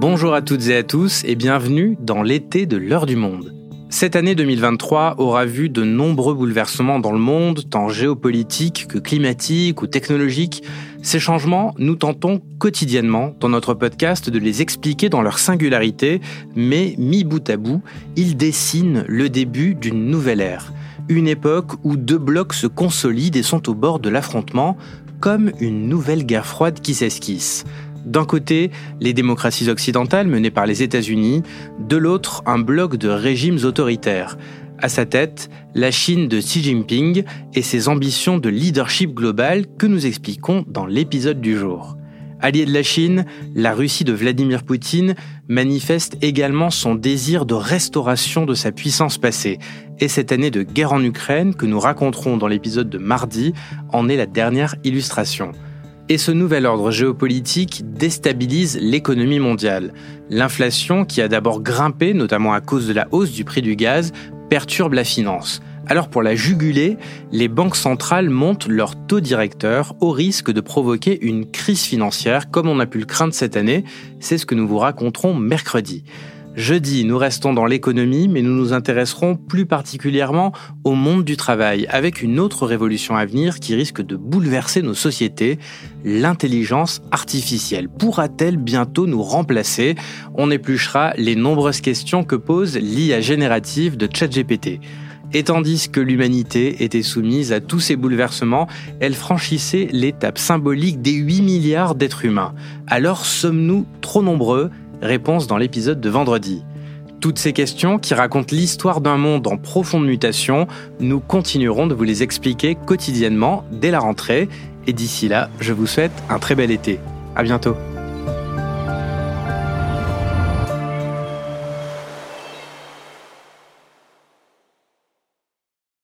Bonjour à toutes et à tous et bienvenue dans l'été de l'heure du monde. Cette année 2023 aura vu de nombreux bouleversements dans le monde, tant géopolitiques que climatiques ou technologiques. Ces changements, nous tentons quotidiennement dans notre podcast de les expliquer dans leur singularité, mais mis bout à bout, ils dessinent le début d'une nouvelle ère. Une époque où deux blocs se consolident et sont au bord de l'affrontement, comme une nouvelle guerre froide qui s'esquisse. D'un côté, les démocraties occidentales menées par les États-Unis, de l'autre, un bloc de régimes autoritaires. À sa tête, la Chine de Xi Jinping et ses ambitions de leadership global que nous expliquons dans l'épisode du jour. Allié de la Chine, la Russie de Vladimir Poutine manifeste également son désir de restauration de sa puissance passée. Et cette année de guerre en Ukraine que nous raconterons dans l'épisode de mardi en est la dernière illustration. Et ce nouvel ordre géopolitique déstabilise l'économie mondiale. L'inflation, qui a d'abord grimpé, notamment à cause de la hausse du prix du gaz, perturbe la finance. Alors pour la juguler, les banques centrales montent leur taux directeur au risque de provoquer une crise financière comme on a pu le craindre cette année. C'est ce que nous vous raconterons mercredi. Jeudi, nous restons dans l'économie, mais nous nous intéresserons plus particulièrement au monde du travail, avec une autre révolution à venir qui risque de bouleverser nos sociétés, l'intelligence artificielle. Pourra-t-elle bientôt nous remplacer? On épluchera les nombreuses questions que pose l'IA générative de ChatGPT. Et tandis que l'humanité était soumise à tous ces bouleversements, elle franchissait l'étape symbolique des 8 milliards d'êtres humains. Alors sommes-nous trop nombreux? Réponse dans l'épisode de vendredi. Toutes ces questions qui racontent l'histoire d'un monde en profonde mutation, nous continuerons de vous les expliquer quotidiennement dès la rentrée. Et d'ici là, je vous souhaite un très bel été. À bientôt.